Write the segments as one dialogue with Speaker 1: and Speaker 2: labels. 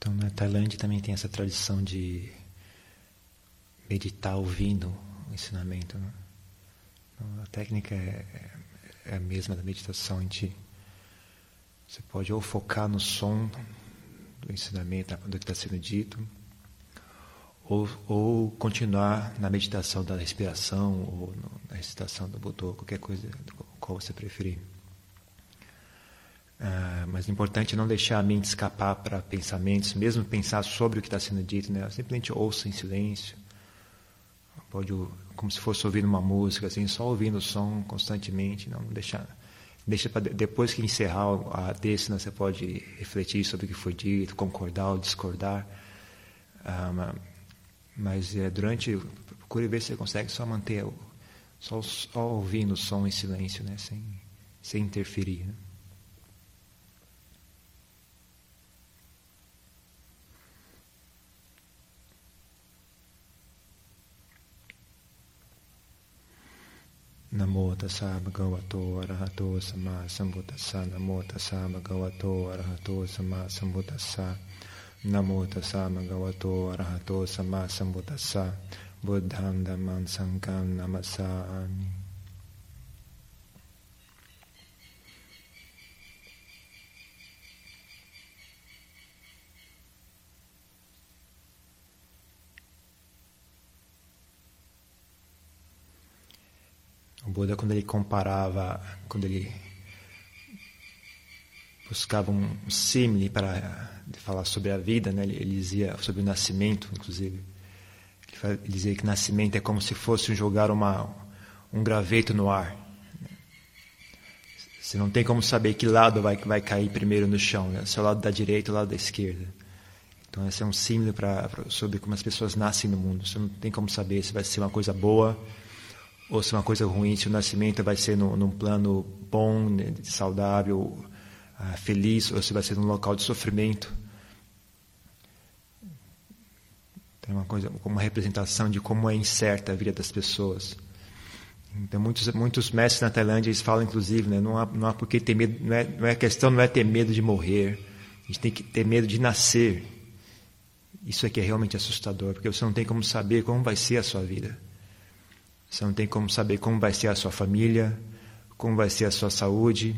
Speaker 1: Então, na Tailândia também tem essa tradição de meditar ouvindo o ensinamento. Né? Então, a técnica é, é, a mesma da meditação. A gente, você pode ou focar no som do ensinamento, do que está sendo dito, ou, ou continuar na meditação da respiração, ou na recitação do Budo, qualquer coisa, qual você preferir. Uh, mas o importante é não deixar a mente escapar para pensamentos, mesmo pensar sobre o que está sendo dito, né? Simplesmente ouça em silêncio. Pode, como se fosse ouvindo uma música, assim, só ouvindo o som constantemente, não deixar. Deixa para depois que encerrar a desse, né, você pode refletir sobre o que foi dito, concordar ou discordar. Uh, mas é, durante, procure ver se você consegue só manter, só, só ouvindo o som em silêncio, né? sem, sem interferir. Né? นโมตัสสะภะคะวะโตอะระหะโตสัมมาสัมพุทธัสสะนโมตัสสะภะคะวะโตอะระหะโตสัมมาสัมพุทธัสสะนโมตัสสะภะคะวะโตอะระหะโตสัมมาสัมพุทธัสสะบุตธังธัมมังสังฆังนามัสสามิ O Buda, quando ele comparava, quando ele buscava um símile para falar sobre a vida, né? ele, dizia sobre o nascimento, inclusive. Ele dizia que nascimento é como se fosse jogar uma, um graveto no ar. Você não tem como saber que lado vai, vai cair primeiro no chão, né? se é o lado da direita ou o lado da esquerda. Então, esse é um símbolo sobre como as pessoas nascem no mundo. Você não tem como saber se vai ser uma coisa boa ou se uma coisa ruim, se o nascimento vai ser no, num plano bom, né, saudável, uh, feliz, ou se vai ser num local de sofrimento. Tem uma coisa, uma representação de como é incerta a vida das pessoas. Então, muitos, muitos mestres na Tailândia eles falam, inclusive, né, não há, não há porque ter medo, não é, não é questão não é ter medo de morrer, a gente tem que ter medo de nascer. Isso aqui é realmente assustador, porque você não tem como saber como vai ser a sua vida. Você não tem como saber como vai ser a sua família, como vai ser a sua saúde,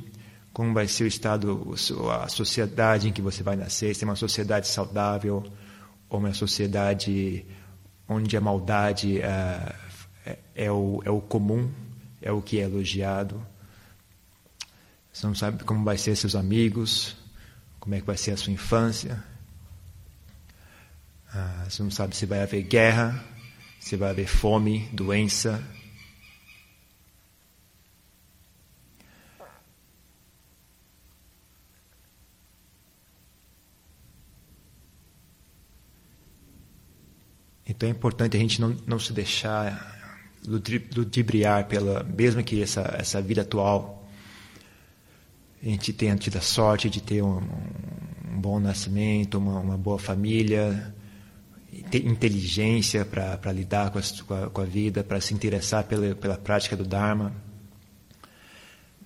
Speaker 1: como vai ser o estado, a sociedade em que você vai nascer, se é uma sociedade saudável ou uma sociedade onde a maldade é, é, é, o, é o comum, é o que é elogiado. Você não sabe como vai ser seus amigos, como é que vai ser a sua infância. Ah, você não sabe se vai haver guerra, você vai haver fome, doença. Então é importante a gente não, não se deixar ludibriar pela, mesmo que essa, essa vida atual, a gente tenha tido a sorte de ter um, um bom nascimento, uma, uma boa família, inteligência para lidar com a, com a vida, para se interessar pela, pela prática do Dharma.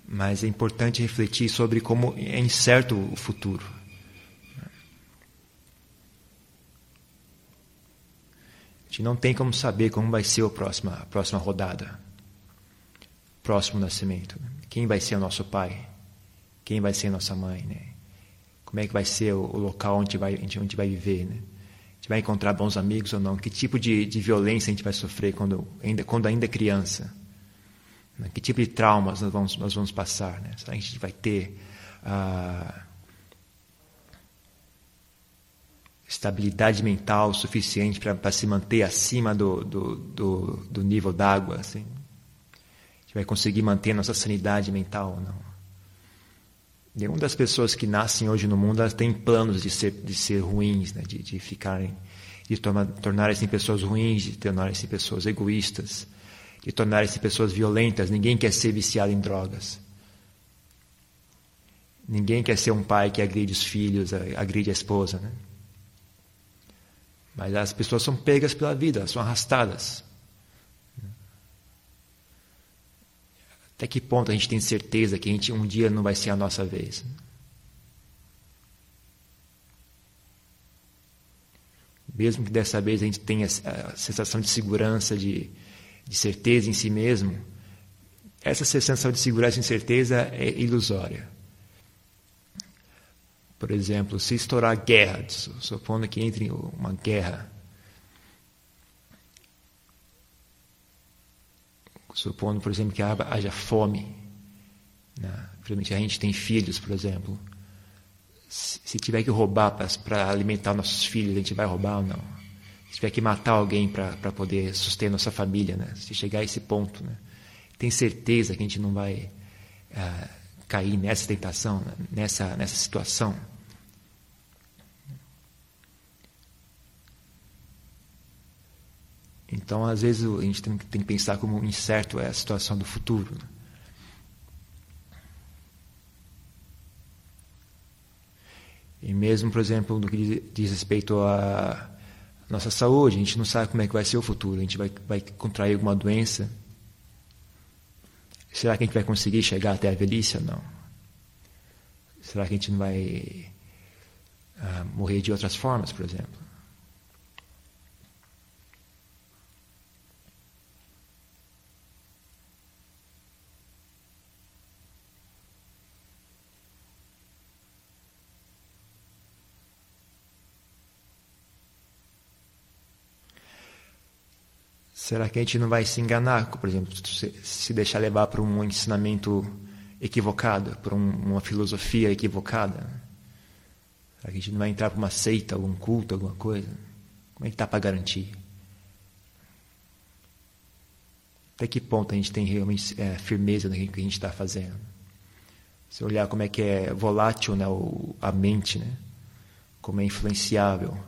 Speaker 1: Mas é importante refletir sobre como é incerto o futuro. A gente não tem como saber como vai ser a próxima, a próxima rodada, próximo nascimento. Quem vai ser o nosso pai? Quem vai ser a nossa mãe? Né? Como é que vai ser o, o local onde vai, onde vai viver? Né? Gente vai encontrar bons amigos ou não, que tipo de, de violência a gente vai sofrer quando ainda, quando ainda é criança, né? que tipo de traumas nós vamos, nós vamos passar, né? Será que a gente vai ter ah, estabilidade mental suficiente para se manter acima do, do, do, do nível d'água, assim? A gente vai conseguir manter nossa sanidade mental ou não? Nenhuma das pessoas que nascem hoje no mundo elas têm planos de ser, de ser ruins, né? de, de ficarem, de tornarem-se pessoas ruins, de tornarem-se pessoas egoístas, de tornarem-se pessoas violentas. Ninguém quer ser viciado em drogas. Ninguém quer ser um pai que agride os filhos, agride a esposa. Né? Mas as pessoas são pegas pela vida, são arrastadas. Até que ponto a gente tem certeza que a gente um dia não vai ser a nossa vez? mesmo que dessa vez a gente tenha a sensação de segurança, de, de certeza em si mesmo, essa sensação de segurança e incerteza é ilusória. Por exemplo, se estourar guerra, supondo que entre uma guerra, supondo, por exemplo, que haja fome, né? a gente tem filhos, por exemplo, se tiver que roubar para alimentar nossos filhos, a gente vai roubar ou não? Se tiver que matar alguém para poder sustentar nossa família, né? se chegar a esse ponto, né? tem certeza que a gente não vai uh, cair nessa tentação, nessa, nessa situação? Então, às vezes, a gente tem, que pensar como incerto é a situação do futuro. Né? E mesmo, por exemplo, no que diz respeito à nossa saúde, a gente não sabe como é que vai ser o futuro. A gente vai, vai contrair alguma doença. Será que a gente vai conseguir chegar até a velhice ou não? Será que a gente não vai uh, morrer de outras formas, por exemplo? Será que a gente não vai se enganar, por exemplo, se deixar levar por um ensinamento equivocado, por um, uma filosofia equivocada? Será que a gente não vai entrar para uma seita, algum culto, alguma coisa? Como é que está para garantir? Até que ponto a gente tem realmente é, firmeza no que a gente está fazendo? Se olhar como é que é volátil né, a mente, né? como é influenciável.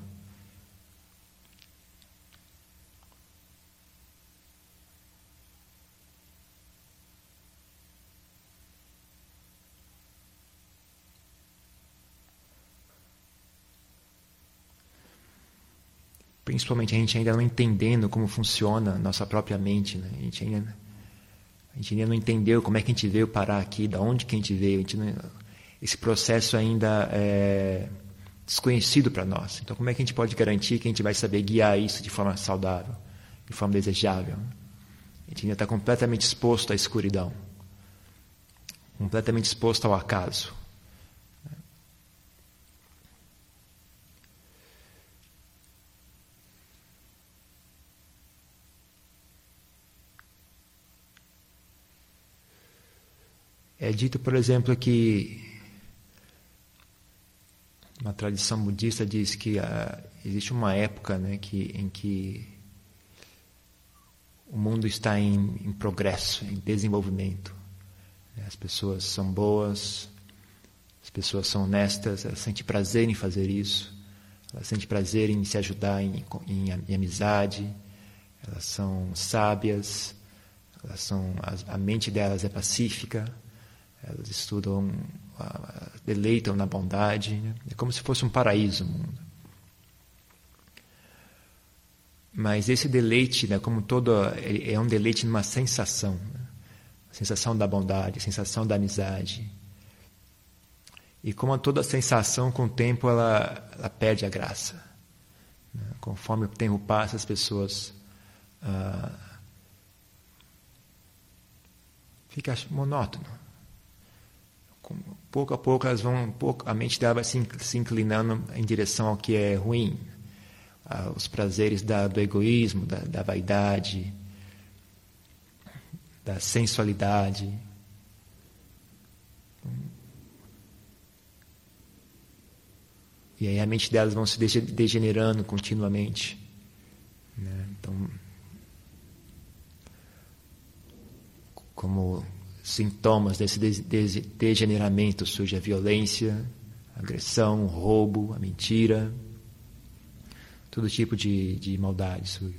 Speaker 1: Principalmente a gente ainda não entendendo como funciona a nossa própria mente, né? A gente ainda a gente ainda não entendeu como é que a gente veio parar aqui, da onde que a gente veio. A gente não, esse processo ainda é desconhecido para nós. Então, como é que a gente pode garantir que a gente vai saber guiar isso de forma saudável, de forma desejável? A gente ainda está completamente exposto à escuridão, completamente exposto ao acaso. É dito, por exemplo, que uma tradição budista diz que uh, existe uma época né, que, em que o mundo está em, em progresso, em desenvolvimento. As pessoas são boas, as pessoas são honestas, elas sentem prazer em fazer isso, elas sentem prazer em se ajudar em, em, em amizade, elas são sábias, elas são, a, a mente delas é pacífica elas estudam, deleitam na bondade. Né? É como se fosse um paraíso o mundo. Mas esse deleite, né, como todo, é um deleite numa sensação. Né? A sensação da bondade, a sensação da amizade. E como toda sensação, com o tempo, ela, ela perde a graça. Né? Conforme o tempo passa, as pessoas... Ah, fica monótono pouco a pouco elas vão pouco, a mente dela vai se, se inclinando em direção ao que é ruim os prazeres da, do egoísmo da, da vaidade da sensualidade e aí a mente delas vão se degenerando continuamente né? então como sintomas desse degeneramento surge a violência, a agressão, o roubo, a mentira, todo tipo de, de maldade surge.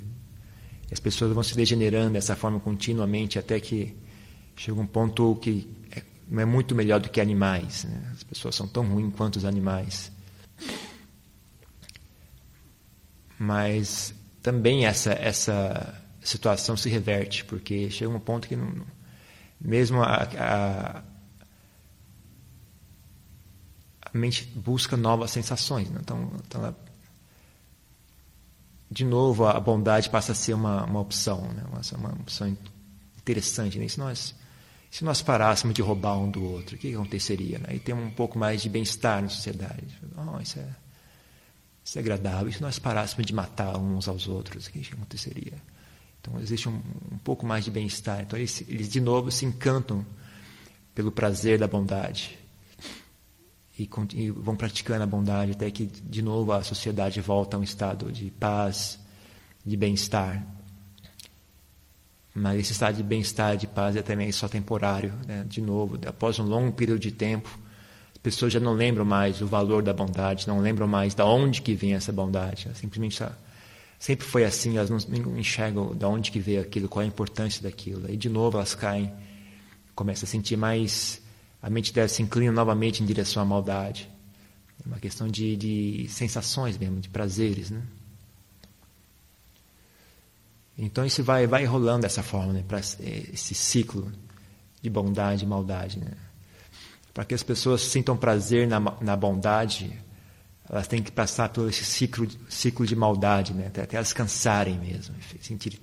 Speaker 1: E as pessoas vão se degenerando dessa forma continuamente até que chega um ponto que é, não é muito melhor do que animais. Né? As pessoas são tão ruins quanto os animais. Mas também essa, essa situação se reverte, porque chega um ponto que não, mesmo a, a, a mente busca novas sensações. Né? Então, então ela, de novo, a bondade passa a ser uma, uma opção, né? uma, uma opção interessante. Né? Se, nós, se nós parássemos de roubar um do outro, o que aconteceria? Né? E tem um pouco mais de bem-estar na sociedade. Oh, isso, é, isso é agradável. E se nós parássemos de matar uns aos outros, o que aconteceria? Então, existe um, um pouco mais de bem-estar. Então, eles, eles, de novo, se encantam pelo prazer da bondade. E, e, vão praticando a bondade até que, de novo, a sociedade volta a um estado de paz, de bem-estar. Mas esse estado de bem-estar, de paz, é também só temporário. Né? De novo, após um longo período de tempo, as pessoas já não lembram mais o valor da bondade, não lembram mais de onde que vem essa bondade. simplesmente sempre foi assim, elas não, enxergam de onde que veio aquilo, qual a importância daquilo. E de novo elas caem, começam a sentir mais, a mente delas se inclina novamente em direção à maldade. É uma questão de, de sensações mesmo, de prazeres, né? Então isso vai, vai rolando dessa forma, né, para esse ciclo de bondade e maldade. Né? Para que as pessoas sintam prazer na, na bondade, elas têm que passar por esse ciclo, ciclo de maldade, né? até, até elas cansarem mesmo, sentir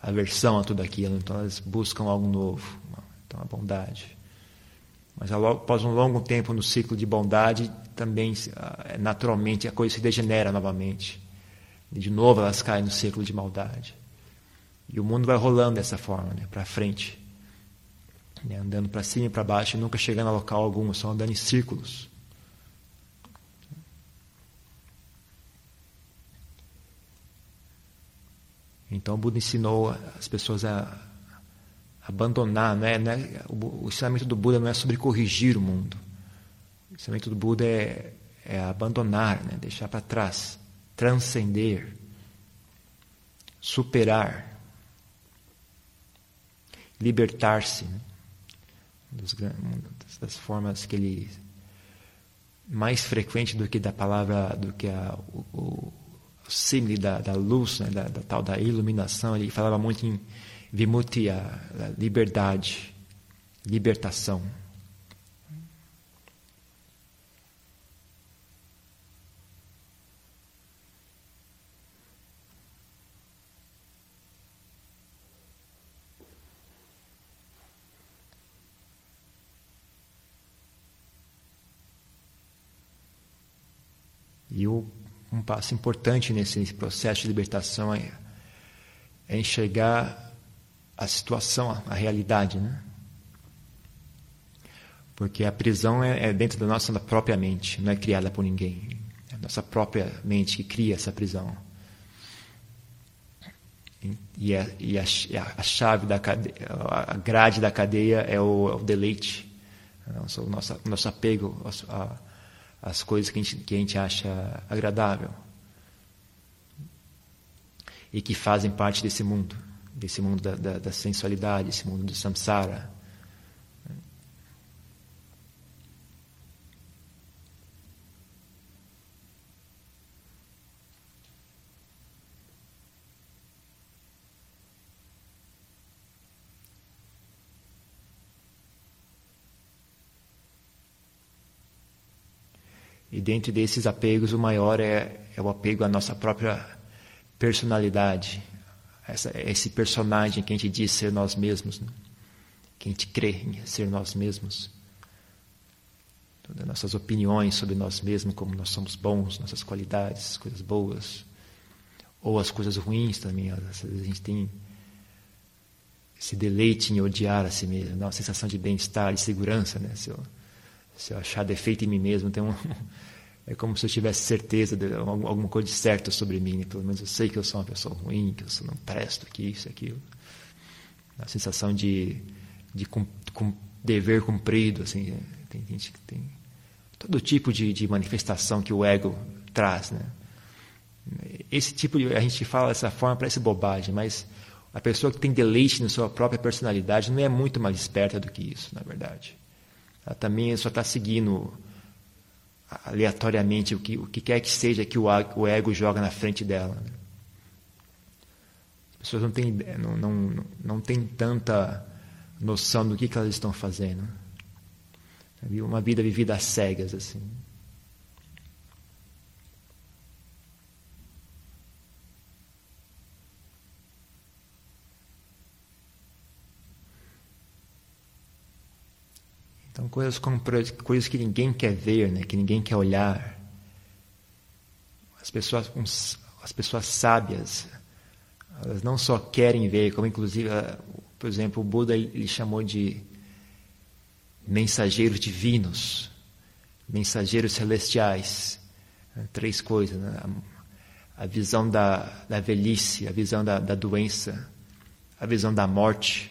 Speaker 1: aversão a tudo aquilo. Então elas buscam algo novo, então a bondade. Mas após um longo tempo no ciclo de bondade, também ah, naturalmente a coisa se degenera novamente. E de novo elas caem no ciclo de maldade. E o mundo vai rolando dessa forma, né, para frente. Né, andando para cima e para baixo nunca chegando a local algum, só andando em círculos. Então o Buda ensinou as pessoas a abandonar, não é, não é, o, ensinamento do Buda não é sobre corrigir o mundo. O ensinamento do Buda é, é abandonar, né, deixar para trás, transcender, superar, libertar-se. Né, das formas que ele mais frequente do que da palavra, do que a, o, o símbolo da, da luz, né, da, da, tal da iluminação, ele falava muito em vimutti, a, a liberdade, libertação. E o um passo importante nesse processo de libertação é, é enxergar a situação, a realidade, né? Porque a prisão é, é, dentro da nossa própria mente, não é criada por ninguém. É a nossa própria mente que cria essa prisão. E, é, e a, a, chave da cadeia, a grade da cadeia é o, é o deleite, o nosso, o nosso apego a, as coisas que a gente, que a gente acha agradável e que fazem parte desse mundo, desse mundo da, da, da sensualidade, desse mundo do samsara. E dentro desses apegos, o maior é, é o apego à nossa própria personalidade, essa, esse personagem que a gente diz ser nós mesmos, né? que a gente crê ser nós mesmos. Todas as nossas opiniões sobre nós mesmos, como nós somos bons, nossas qualidades, coisas boas, ou as coisas ruins também. Às vezes a gente tem esse deleite em odiar a si mesmo, uma sensação de bem-estar, de segurança. Né? Se eu, se eu achar defeito em mim mesmo, tem um, é como se eu tivesse certeza de alguma coisa de certo sobre mim. Né? Pelo menos eu sei que eu sou uma pessoa ruim, que eu não presto, que isso, aquilo. A sensação de, de com, com dever cumprido, assim, né? tem gente que tem todo tipo de, de manifestação que o ego traz, né? Esse tipo de a gente fala dessa forma parece bobagem, mas a pessoa que tem deleite na sua própria personalidade não é muito mais esperta do que isso, na verdade. Ela também só está seguindo aleatoriamente o que, o que quer que seja que o, o ego joga na frente dela. Né? As pessoas não têm, não, não, não têm tanta noção do que, que elas estão fazendo. Uma vida vivida às cegas, assim. Então, coisas coisas que ninguém quer ver, né? que ninguém quer olhar. As pessoas, as pessoas sábias, elas não só querem ver, como inclusive, por exemplo, o Buda ele chamou de mensageiros divinos, mensageiros celestiais. Né? Três coisas: né? a visão da, da velhice, a visão da, da doença, a visão da morte.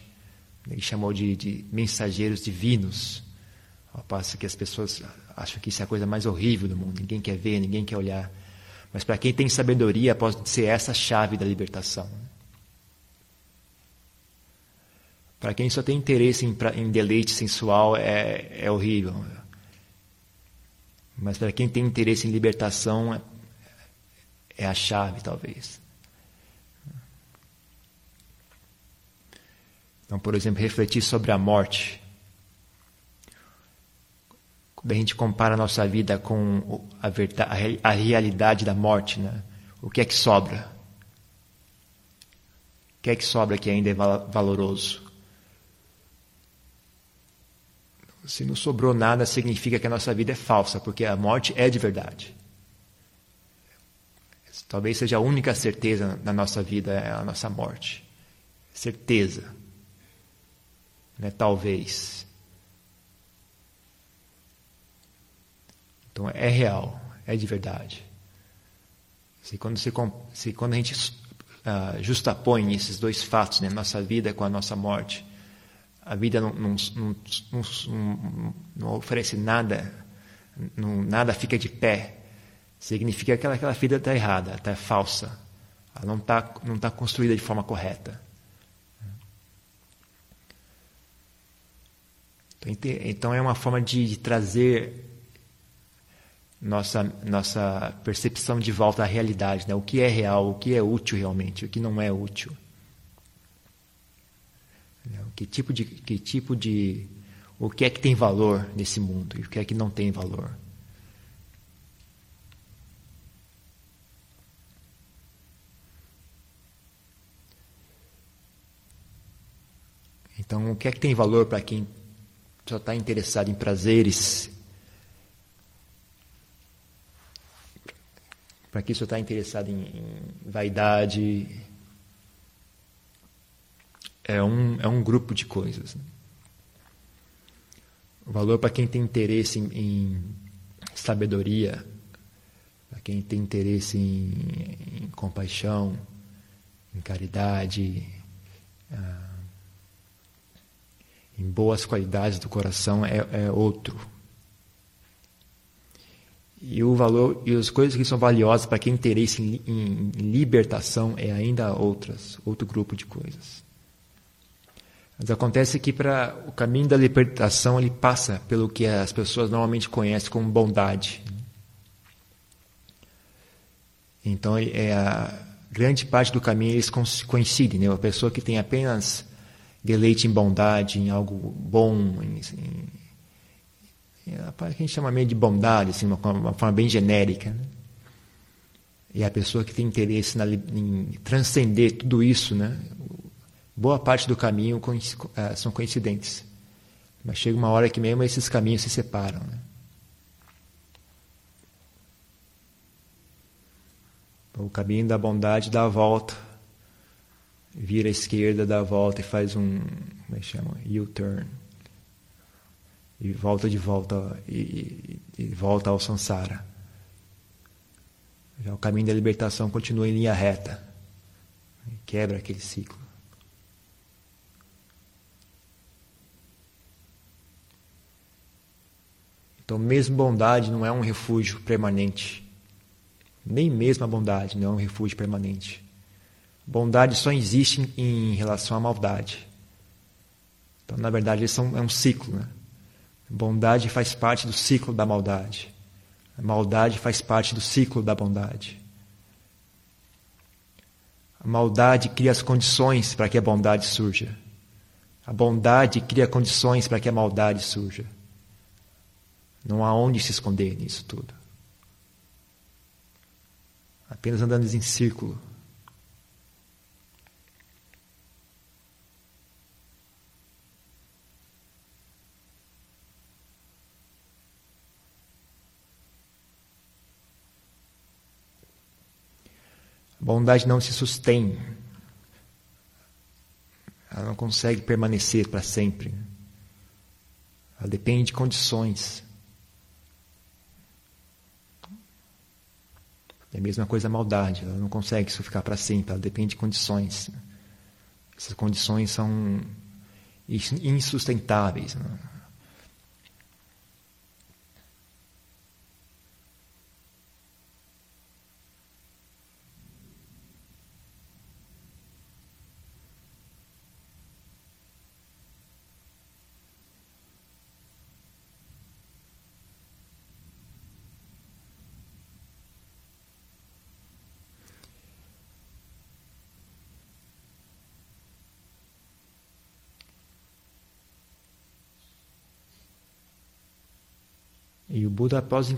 Speaker 1: Ele chamou de, de mensageiros divinos. Ao passo que as pessoas acham que isso é a coisa mais horrível do mundo, ninguém quer ver, ninguém quer olhar. Mas para quem tem sabedoria, pode ser essa a chave da libertação. Para quem só tem interesse em, em deleite sensual, é, é horrível. Mas para quem tem interesse em libertação, é, é a chave, talvez. Então, por exemplo, refletir sobre a morte. A gente compara a nossa vida com a, verdade, a realidade da morte, né? o que é que sobra? O que é que sobra que ainda é valoroso? Se não sobrou nada, significa que a nossa vida é falsa, porque a morte é de verdade. Talvez seja a única certeza na nossa vida é a nossa morte. Certeza. Né? Talvez. Então é real, é de verdade. Se quando, se, se quando a gente uh, justapõe esses dois fatos, né, nossa vida com a nossa morte, a vida não, não, não, não oferece nada, nada fica de pé, significa que aquela, vida está errada, está falsa, ela não está não tá construída de forma correta. Então é uma forma de, de trazer nossa, nossa percepção de volta à realidade, né? o que é real, o que é útil realmente, o que não é útil. Que tipo de, que tipo de, o que é que tem valor nesse mundo e o que é que não tem valor. Então, o que é que tem valor para quem só está interessado em prazeres para quem só está interessado em, em, vaidade. É um, é um grupo de coisas. Né? O valor para quem tem interesse em, em sabedoria, para quem tem interesse em, em compaixão, em caridade, ah, em boas qualidades do coração é, é outro. E o valor e as coisas que são valiosas para quem interesse em, em, em libertação é ainda outras, outro grupo de coisas. Mas acontece que para o caminho da libertação ele passa pelo que as pessoas normalmente conhecem como bondade. Então é a grande parte do caminho eles coincidem, né? A pessoa que tem apenas deleite em bondade, em algo bom, em, em é que a gente chama meio de bondade, assim, uma, uma forma bem genérica. Né? E a pessoa que tem interesse na, em transcender tudo isso, né? boa parte do caminho é, são coincidentes. Mas chega uma hora que mesmo esses caminhos se separam. Né? O caminho da bondade dá a volta, vira à esquerda, dá a volta e faz um, como é que chama? U-turn e volta de volta e, e, e volta ao samsara. Já o caminho da libertação continua em linha reta, quebra aquele ciclo. Então, mesmo bondade não é um refúgio permanente. Nem mesmo a bondade não é um refúgio permanente. Bondade só existe em, relação à maldade. Então, na verdade, isso é um, é um ciclo. Né? Bondade faz parte do ciclo da maldade. A maldade faz parte do ciclo da bondade. A maldade cria as condições para que a bondade surja. A bondade cria condições para que a maldade surja. Não há onde se esconder nisso tudo. Apenas andando em círculo. Bondade não se sustém. Ela não consegue permanecer para sempre. Ela depende de condições. É a mesma coisa a maldade, ela não consegue isso ficar para sempre, ela depende de condições. Essas condições são insustentáveis. Né? Buda, após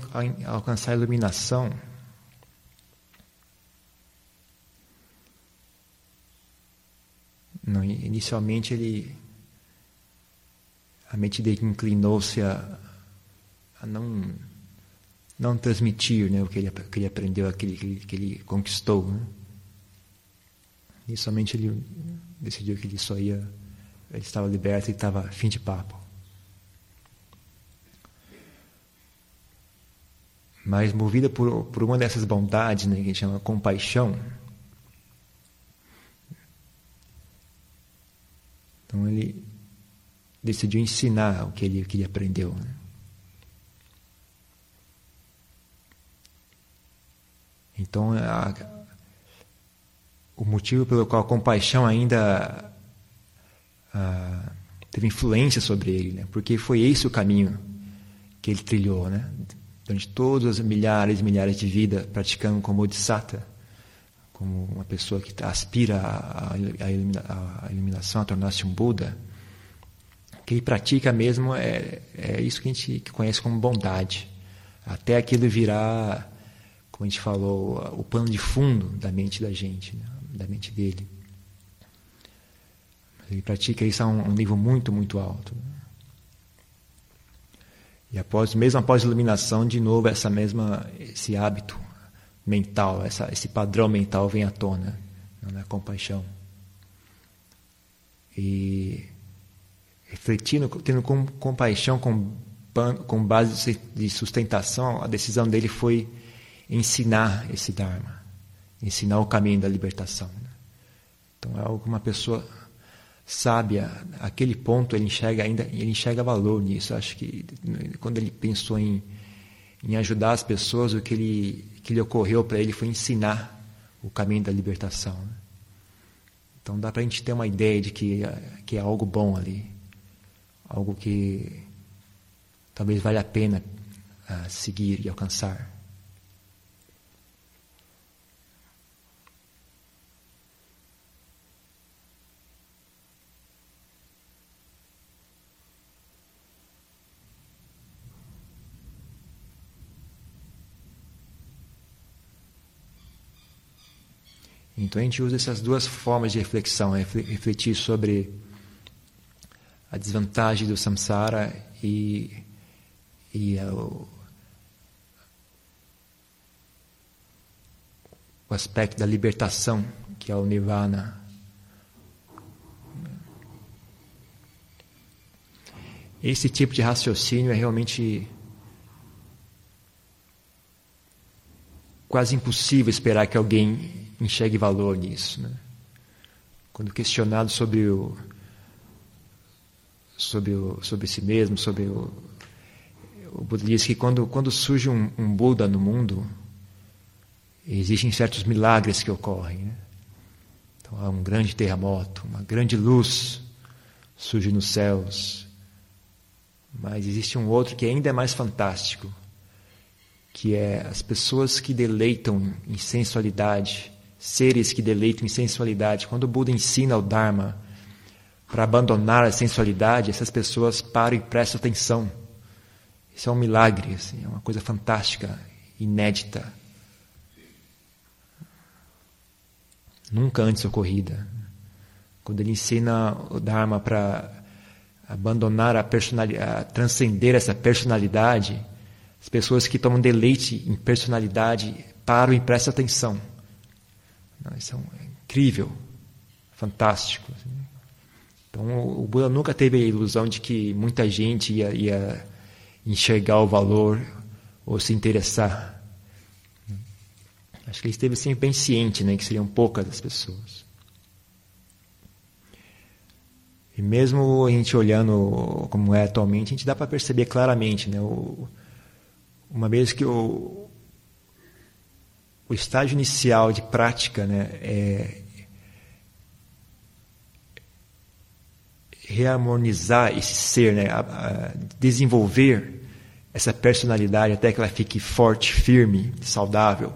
Speaker 1: alcançar a iluminação, inicialmente ele a mente dele inclinou-se a, a, não não transmitir né, o que ele, que ele aprendeu, aquele que ele, que ele conquistou. Né? Inicialmente ele decidiu que ele só ia, ele estava liberto e estava fim de papo. Mas movida por, por uma dessas bondades, né, que a gente chama compaixão. Então ele decidiu ensinar o que ele, que ele aprendeu. Né? Então, a, o motivo pelo qual a compaixão ainda a, teve influência sobre ele, né? porque foi esse o caminho que ele trilhou, né? Durante todas as milhares e milhares de vidas praticando como Bodhisattva, como uma pessoa que aspira à, iluminação, a tornar-se um Buda, que ele pratica mesmo é, é isso que a gente conhece como bondade. Até aquilo virar, como a gente falou, o pano de fundo da mente da gente, né? da mente dele. Ele pratica isso a um, nível muito, muito alto. Né? E após, mesmo após a iluminação, de novo essa mesma esse hábito mental, essa, esse padrão mental vem à tona, na né, compaixão. E refletindo, tendo com, compaixão com, com base de sustentação, a decisão dele foi ensinar esse Dharma, ensinar o caminho da libertação. Né. Então é algo que uma pessoa sábia, aquele ponto ele enxerga ainda, ele enxerga valor nisso. Acho que quando ele pensou em, em ajudar as pessoas, o que ele que lhe ocorreu para ele foi ensinar o caminho da libertação. Né? Então dá para a gente ter uma ideia de que que é algo bom ali, algo que talvez valha a pena uh, seguir e alcançar. Então a gente usa essas duas formas de reflexão, né? refletir sobre a desvantagem do samsara e, e o, o aspecto da libertação, que é o nirvana. Esse tipo de raciocínio é realmente quase impossível esperar que alguém enxergue valor nisso. Né? Quando questionado sobre o sobre o sobre si mesmo, sobre o o Buda diz que quando quando surge um, um Buda no mundo existem certos milagres que ocorrem. Né? Então há um grande terremoto, uma grande luz surge nos céus, mas existe um outro que ainda é mais fantástico, que é as pessoas que deleitam em sensualidade seres que deleitam em sensualidade. Quando o Buda ensina o Dharma para abandonar a sensualidade, essas pessoas param e prestam atenção. Isso é um milagre, assim, é uma coisa fantástica, inédita. Nunca antes ocorrida. Quando ele ensina o Dharma para abandonar a personalidade, transcender essa personalidade, as pessoas que tomam deleite em personalidade param e prestam atenção. Isso é, um, é incrível, fantástico. Assim. Então, o Buda nunca teve a ilusão de que muita gente ia, ia enxergar o valor ou se interessar. Acho que ele esteve sempre bem ciente né, que seriam poucas as pessoas. E mesmo a gente olhando como é atualmente, a gente dá para perceber claramente, né, o, uma vez que o, o estágio inicial de prática né, é reharmonizar esse ser, né, a, a desenvolver essa personalidade até que ela fique forte, firme, saudável,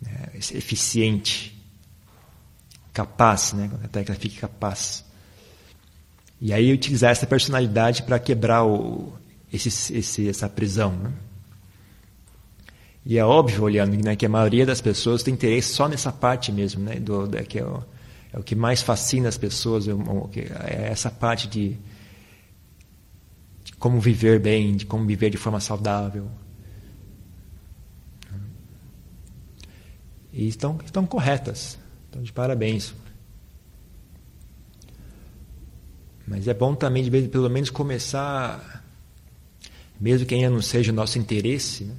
Speaker 1: né, eficiente, capaz, né, até que ela fique capaz. E aí utilizar essa personalidade para quebrar o, esse, esse, essa prisão. Né? E é óbvio, olhando, né, que a maioria das pessoas tem interesse só nessa parte mesmo, né, do, do que é o, é o que mais fascina as pessoas, é, essa parte de, de como viver bem, de como viver de forma saudável. E estão, estão corretas. Então, de parabéns. Mas é bom também, de vez, pelo menos, começar, mesmo que ainda não seja o nosso interesse, né?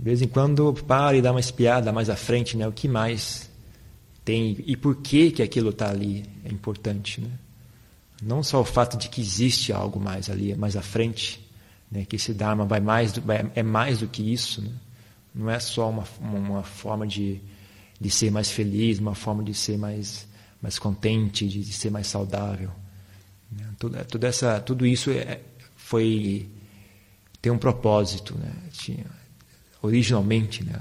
Speaker 1: De vez em quando para e dá uma espiada mais à frente, né? o que mais tem e por que, que aquilo está ali é importante. Né? Não só o fato de que existe algo mais ali, mais à frente, né? que esse Dharma vai mais, vai, é mais do que isso. Né? Não é só uma, uma forma de, de ser mais feliz, uma forma de ser mais, mais contente, de, de ser mais saudável. Né? Tudo, tudo, essa, tudo isso é, foi tem um propósito, né? Tinha, originalmente, né?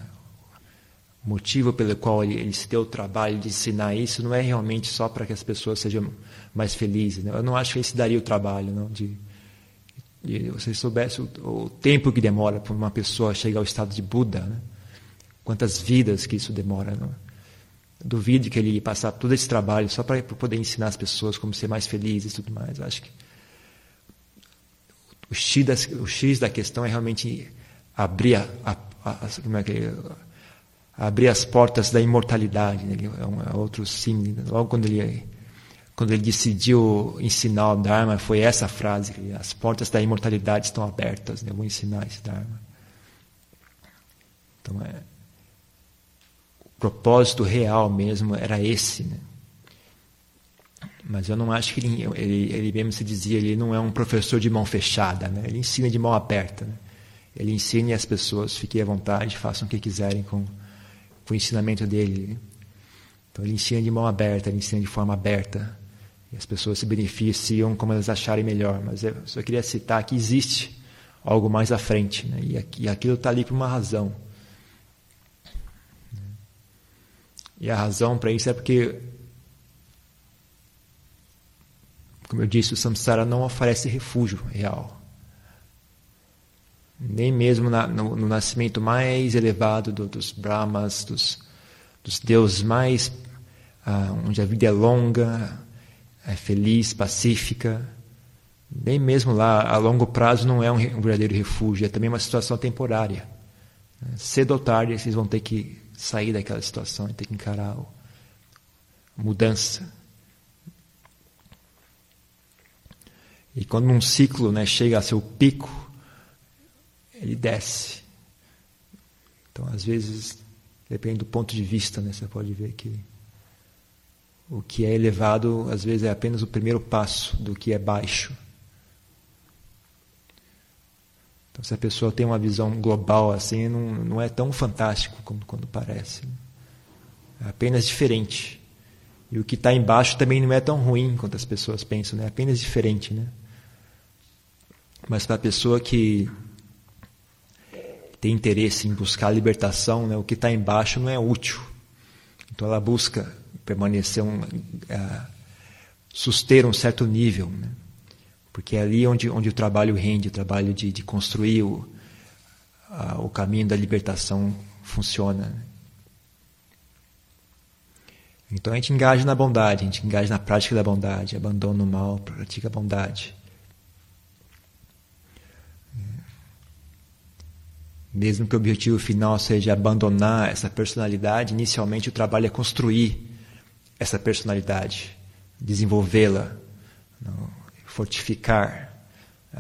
Speaker 1: O motivo pelo qual ele, ele, se deu o trabalho de ensinar isso não é realmente só para que as pessoas sejam mais felizes. Né? Eu não acho que ele se daria o trabalho, não, de, de você soubesse o, o, tempo que demora para uma pessoa chegar ao estado de Buda, né? quantas vidas que isso demora. Não? Duvido que ele ia passar todo esse trabalho só para poder ensinar as pessoas como ser mais felizes e tudo mais. Acho que o X, das, o X da questão é realmente abrir, a, a, como é que é? abrir as portas da imortalidade. Né? É, é outro. Né? Logo quando ele, quando ele decidiu ensinar o Dharma, foi essa frase: as portas da imortalidade estão abertas. Né? Eu vou ensinar esse Dharma. Então é propósito real mesmo era esse. Né? Mas eu não acho que ele, ele, ele, mesmo se dizia, ele não é um professor de mão fechada, né? ele ensina de mão aberta. Né? Ele ensina e as pessoas fiquem à vontade, façam o que quiserem com, com o ensinamento dele. Então ele ensina de mão aberta, ele ensina de forma aberta. E as pessoas se beneficiam como elas acharem melhor. Mas eu só queria citar que existe algo mais à frente. Né? E, e aquilo está ali por uma razão. E a razão para isso é porque, como eu disse, o samsara não oferece refúgio real. Nem mesmo na, no, no, nascimento mais elevado do, dos brahmas, dos, dos deuses mais. Ah, onde a vida é longa, é feliz, pacífica. Nem mesmo lá, a longo prazo, não é um, um verdadeiro refúgio, é também uma situação temporária. Cedo ou tarde, vocês vão ter que sair daquela situação e ter que encarar a mudança. E quando um ciclo né, chega a seu pico, ele desce. Então, às vezes, depende do ponto de vista, né, você pode ver que o que é elevado, às vezes, é apenas o primeiro passo do que é baixo. Então, se a pessoa tem uma visão global assim, não, não é tão fantástico como quando parece. É apenas diferente. E o que está embaixo também não é tão ruim quanto as pessoas pensam, né? é apenas diferente. Né? Mas para a pessoa que tem interesse em buscar a libertação, né, o que está embaixo não é útil. Então ela busca permanecer, um, uh, suster um certo nível. Né? Porque é ali onde, onde o trabalho rende, o trabalho de, de construir o, a, o caminho da libertação funciona. Então a gente engaja na bondade, a gente engaja na prática da bondade, abandona o mal, pratica a bondade. Mesmo que o objetivo final seja abandonar essa personalidade, inicialmente o trabalho é construir essa personalidade, desenvolvê-la, fortificar,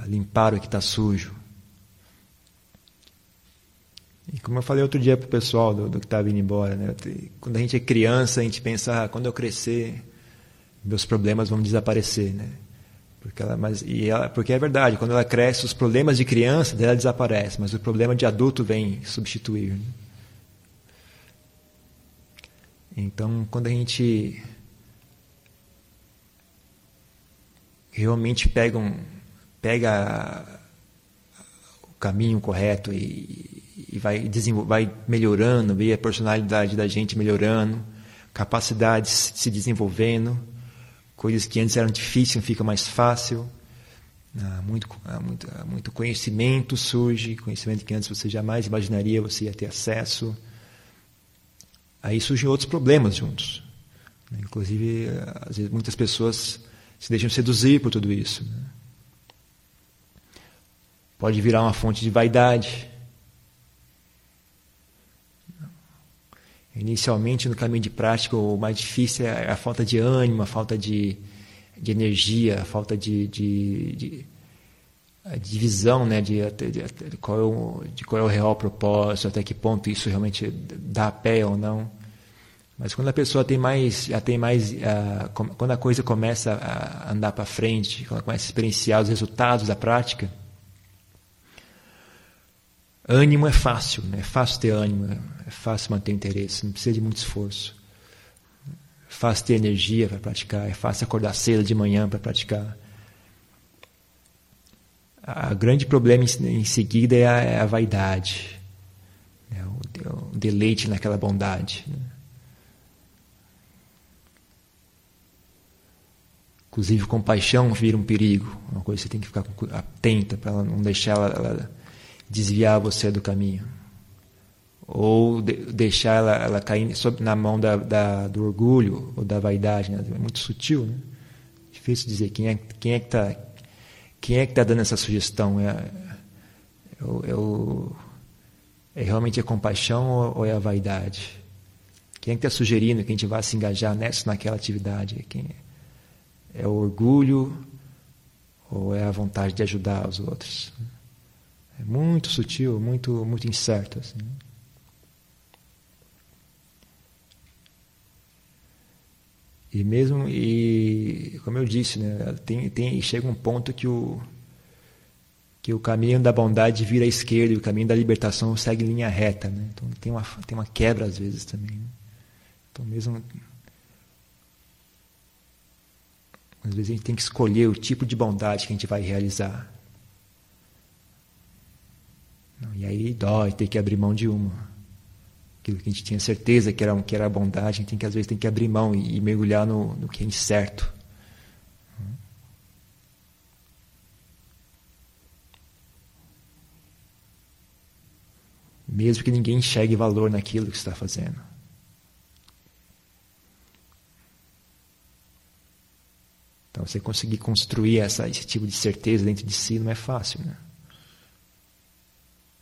Speaker 1: limpar o que está sujo. E como eu falei outro dia para o pessoal do, do que estava indo embora, né? quando a gente é criança, a gente pensa, ah, quando eu crescer, meus problemas vão desaparecer. Né? Porque, ela, mas, e ela, porque é verdade, quando ela cresce, os problemas de criança dela desaparecem, mas o problema de adulto vem substituir. Né? Então, quando a gente realmente pega, um, pega o caminho correto e, e vai, vai melhorando, vê a personalidade da gente melhorando, capacidades se desenvolvendo, coisas que antes eram difíceis fica mais fácil. Ah, muito, muito, muito conhecimento surge, conhecimento que antes você jamais imaginaria você ia ter acesso. Aí surgem outros problemas juntos. Né? Inclusive, às vezes, muitas pessoas se deixam seduzir por tudo isso. Né? Pode virar uma fonte de vaidade. Inicialmente, no caminho de prática, o mais difícil é a falta de ânimo, a falta de, de energia, a falta de, de, de, de visão né? de, de, qual é o, de qual é o real propósito, até que ponto isso realmente dá pé ou não. Mas quando a pessoa tem mais, já tem mais, uh, quando a coisa começa a andar para frente, quando ela começa a experienciar os resultados da prática, ânimo é fácil, né? é fácil ter ânimo, é fácil manter interesse, não precisa de muito esforço. É fácil ter energia para praticar, é fácil acordar cedo de manhã para praticar. O grande problema em, seguida é a, é a vaidade, é o, é o, deleite naquela bondade. Né? Inclusive, compaixão vira um perigo, uma coisa que você tem que ficar atenta para não deixar ela, ela, desviar você do caminho. Ou de, deixar ela, ela cair sob, na mão da, da, do orgulho ou da vaidade. Né? É muito sutil, né? Difícil dizer quem é, quem é que está quem é que está dando essa sugestão. É, é, é, é realmente a compaixão ou, ou, é a vaidade? Quem é que está sugerindo que a gente vá se engajar nessa naquela atividade? Quem é? É o orgulho ou é a vontade de ajudar os outros? Muito sutil, muito, muito incerto. Assim. E mesmo, e como eu disse, né, tem, tem, chega um ponto que o, que o caminho da bondade vira à esquerda e o caminho da libertação segue linha reta. Né? Então tem uma, tem uma quebra às vezes também. Né? Então mesmo Às vezes a gente tem que escolher o tipo de bondade que a gente vai realizar. E aí dói ter que abrir mão de uma. Aquilo que a gente tinha certeza que era, que era bondade, a gente tem que, às vezes tem que abrir mão e, e mergulhar no, no que é incerto. Mesmo que ninguém enxergue valor naquilo que está fazendo. Então, você conseguir construir essa, esse tipo de certeza dentro de si não é fácil, né?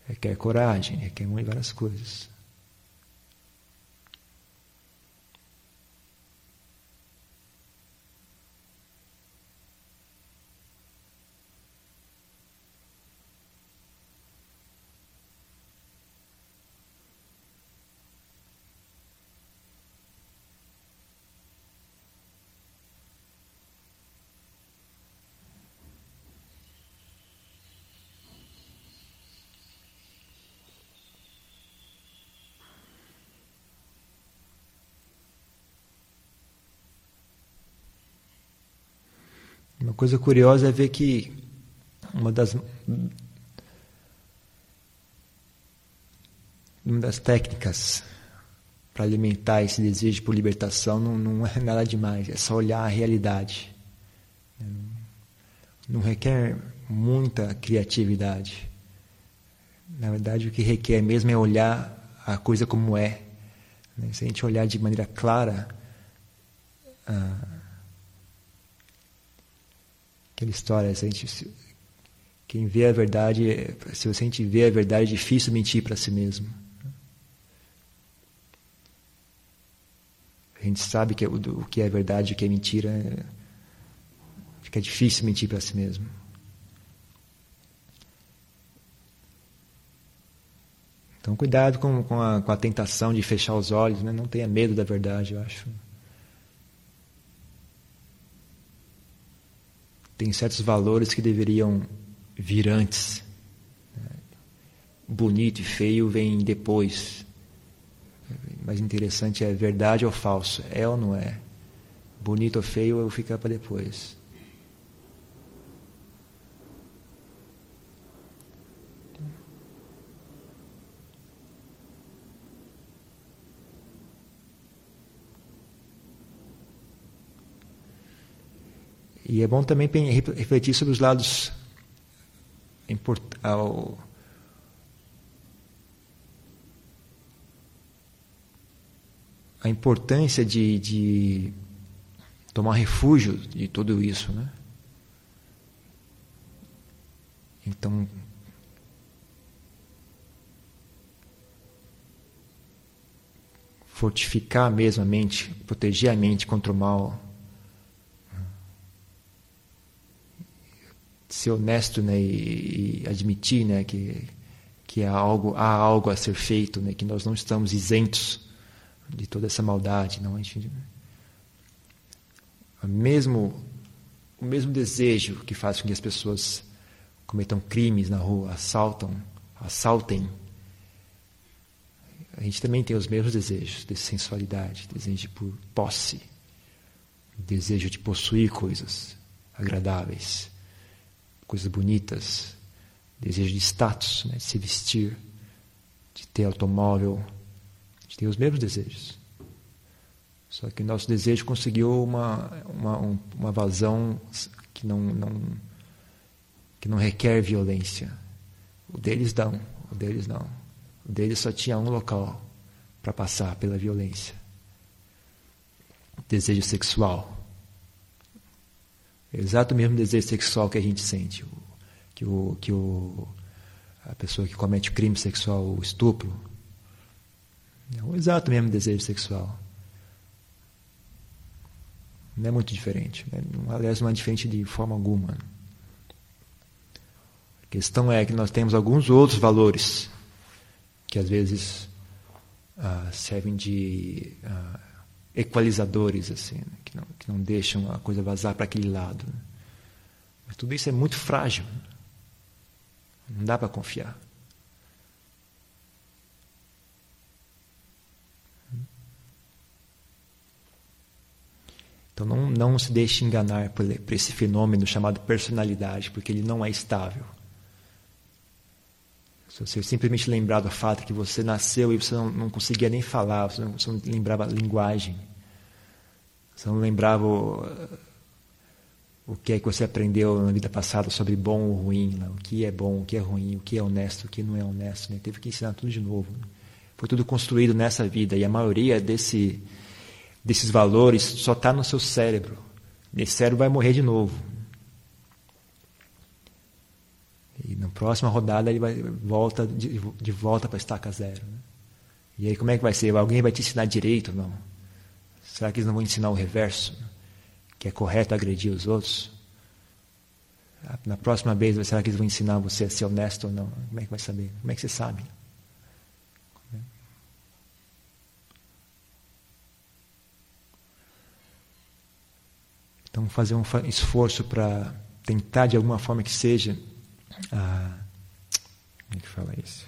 Speaker 1: Requer coragem, requer várias coisas. Uma coisa curiosa é ver que uma das uma das técnicas para alimentar esse desejo por libertação não, não, é nada demais, é só olhar a realidade. Não requer muita criatividade. Na verdade, o que requer mesmo é olhar a coisa como é. Se a gente olhar de maneira clara, ah, aquela história, a gente, Quem vê a verdade, se você gente vê a verdade, é difícil mentir para si mesmo. A gente sabe que é o, que é verdade e o que é mentira. É, fica difícil mentir para si mesmo. Então, cuidado com, com, a, com a tentação de fechar os olhos, né? não tenha medo da verdade, eu acho. Tem certos valores que deveriam vir antes. Né? Bonito e feio vem depois. Mais interessante é verdade ou falso, é ou não é. Bonito ou feio fica para depois. E é bom também refletir sobre os lados ao, a importância de, de tomar refúgio de tudo isso, né? Então, fortificar mesmo a mente, proteger a mente contra o mal ser honesto né, e, e, admitir né, que, que há, algo, há algo a ser feito, né, que nós não estamos isentos de toda essa maldade. Não, gente, mesmo, o mesmo desejo que faz com que as pessoas cometam crimes na rua, assaltam, assaltem, a gente também tem os mesmos desejos de sensualidade, desejo por posse, desejo de possuir coisas agradáveis coisas bonitas, desejo de status, né, de se vestir, de ter automóvel, de ter os mesmos desejos. Só que nosso desejo conseguiu uma, uma, uma vazão que não, não, que não requer violência. O deles não, o deles não. O deles só tinha um local para passar pela violência. Desejo sexual. É exato mesmo desejo sexual que a gente sente. Que, o, que o, a pessoa que comete crime sexual, o estupro, é o exato mesmo desejo sexual. Não é muito diferente. Né? Aliás, não é diferente de forma alguma. A questão é que nós temos alguns outros valores que às vezes ah, servem de ah, equalizadores, assim, né? que, não, que não deixam a coisa vazar para aquele lado. Né? Mas tudo isso é muito frágil. Né? Não dá para confiar. Então não, não se deixe enganar por, por esse fenômeno chamado personalidade, porque ele não é estável. Se você simplesmente lembrar do fato que você nasceu e você não, não conseguia nem falar, você não, você não lembrava a linguagem, você não lembrava o, o que é que você aprendeu na vida passada sobre bom ou ruim, né? o que é bom, o que é ruim, o que é honesto, o que não é honesto. Né? Teve que ensinar tudo de novo. Né? Foi tudo construído nessa vida e a maioria desse, desses valores só está no seu cérebro. Esse cérebro vai morrer de novo. E na próxima rodada ele vai volta de, de volta para a estaca zero. Né? E aí como é que vai ser? Alguém vai te ensinar direito? Não. Será que eles não vão ensinar o reverso? Que é correto agredir os outros? Na próxima vez, será que eles vão ensinar você a ser honesto ou não? Como é que vai saber? Como é que você sabe? Então, fazer um esforço para tentar, de alguma forma que seja, ah, como é que fala isso?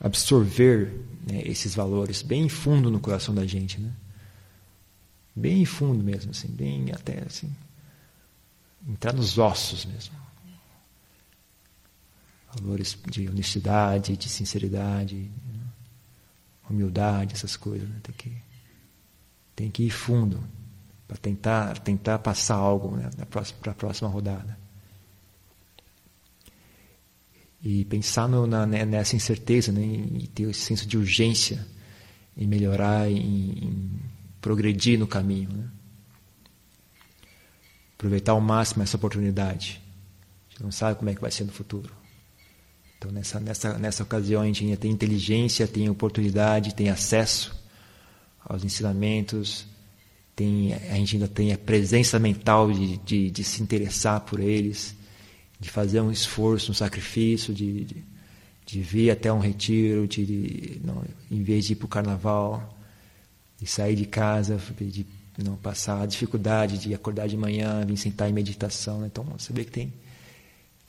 Speaker 1: Absorver né, esses valores bem fundo no coração da gente, né? Bem fundo mesmo, assim, bem até assim, entrar nos ossos mesmo. Valores de honestidade, de sinceridade, né? humildade, essas coisas, né? Tem que tem que ir fundo para tentar tentar passar algo né, para a próxima rodada e pensar no, na, né, nessa incerteza né, e ter esse senso de urgência em melhorar, em, em progredir no caminho. Né? Aproveitar ao máximo essa oportunidade Você não sabe como é que vai ser no futuro. Então, nessa, nessa, nessa ocasião, a gente ainda tem inteligência, tem oportunidade, tem acesso aos ensinamentos, tem, a gente ainda tem a presença mental de, de, de se interessar por eles, de fazer um esforço, um sacrifício, de, de, de vir até um retiro, de, de não, em vez de ir para o carnaval, de sair de casa, de não passar a dificuldade de acordar de manhã, vir sentar em meditação. Né? Então, você vê que tem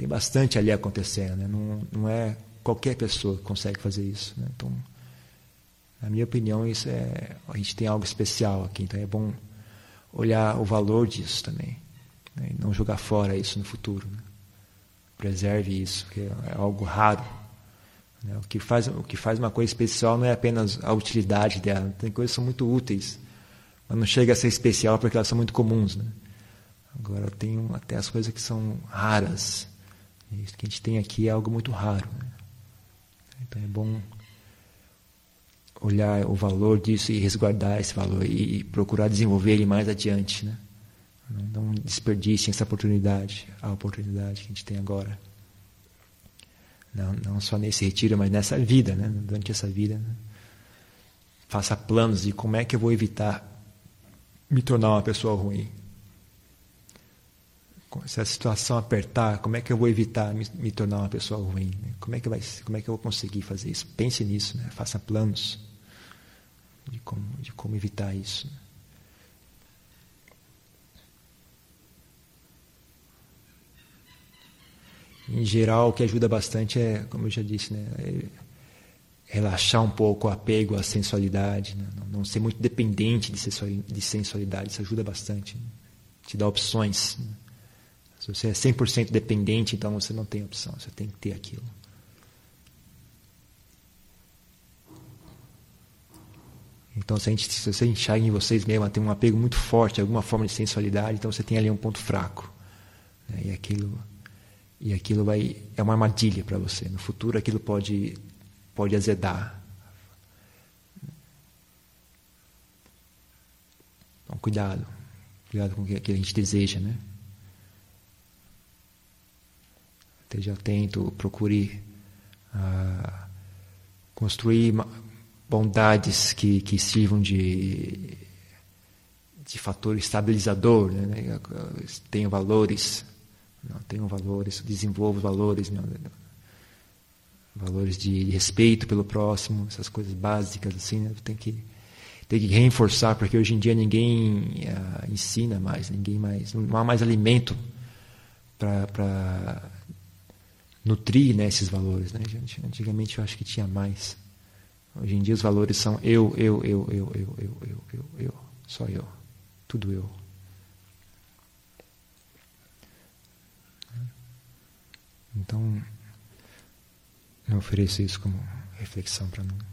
Speaker 1: tem bastante ali acontecendo. Né? Não, não é qualquer pessoa que consegue fazer isso. Né? Então, na minha opinião, isso é a gente tem algo especial aqui. Então é bom olhar o valor disso também, né? e não jogar fora isso no futuro. Né? Preserve isso, porque é algo raro. Né? O que faz o que faz uma coisa especial não é apenas a utilidade dela. Tem coisas que são muito úteis, mas não chega a ser especial porque elas são muito comuns. Né? Agora tem até as coisas que são raras isso que a gente tem aqui é algo muito raro. Né? Então é bom olhar o valor disso e resguardar esse valor e procurar desenvolver ele mais adiante. Né? Não desperdicem essa oportunidade, a oportunidade que a gente tem agora. Não, não só nesse retiro, mas nessa vida, né? durante essa vida. Né? Faça planos de como é que eu vou evitar me tornar uma pessoa ruim se a situação apertar, como é que eu vou evitar me, me tornar uma pessoa ruim? Né? Como é que vai, como é que eu vou conseguir fazer isso? Pense nisso, né? faça planos de como, de como evitar isso. Né? Em geral, o que ajuda bastante é, como eu já disse, né, é relaxar um pouco o apego à sensualidade, né? não, ser muito dependente de sensualidade, isso ajuda bastante. Né? Te dá opções. Né? Se você é 100% dependente, então você não tem opção, você tem que ter aquilo. Então, se, gente, se você enxerga em vocês mesmo, tem um apego muito forte, alguma forma de sensualidade, então você tem ali um ponto fraco. Né? E aquilo, e aquilo vai, é uma armadilha para você. No futuro, aquilo pode, pode azedar. Então, cuidado. Cuidado com o que a gente deseja, né? esteja atento, procure ah, construir bondades que, que sirvam de, de fator estabilizador, né? tenham valores, não, tenham valores, desenvolvam valores, valores de, respeito pelo próximo, essas coisas básicas assim, né? tem que tem que reforçar porque hoje em dia ninguém ah, ensina mais, ninguém mais, não há mais alimento para nutrir né, esses valores. Né? Antigamente eu acho que tinha mais. Hoje em dia os valores são eu, eu, eu, eu, eu, eu, eu, eu, eu, só eu, tudo eu. Então, eu ofereço isso como reflexão para nós.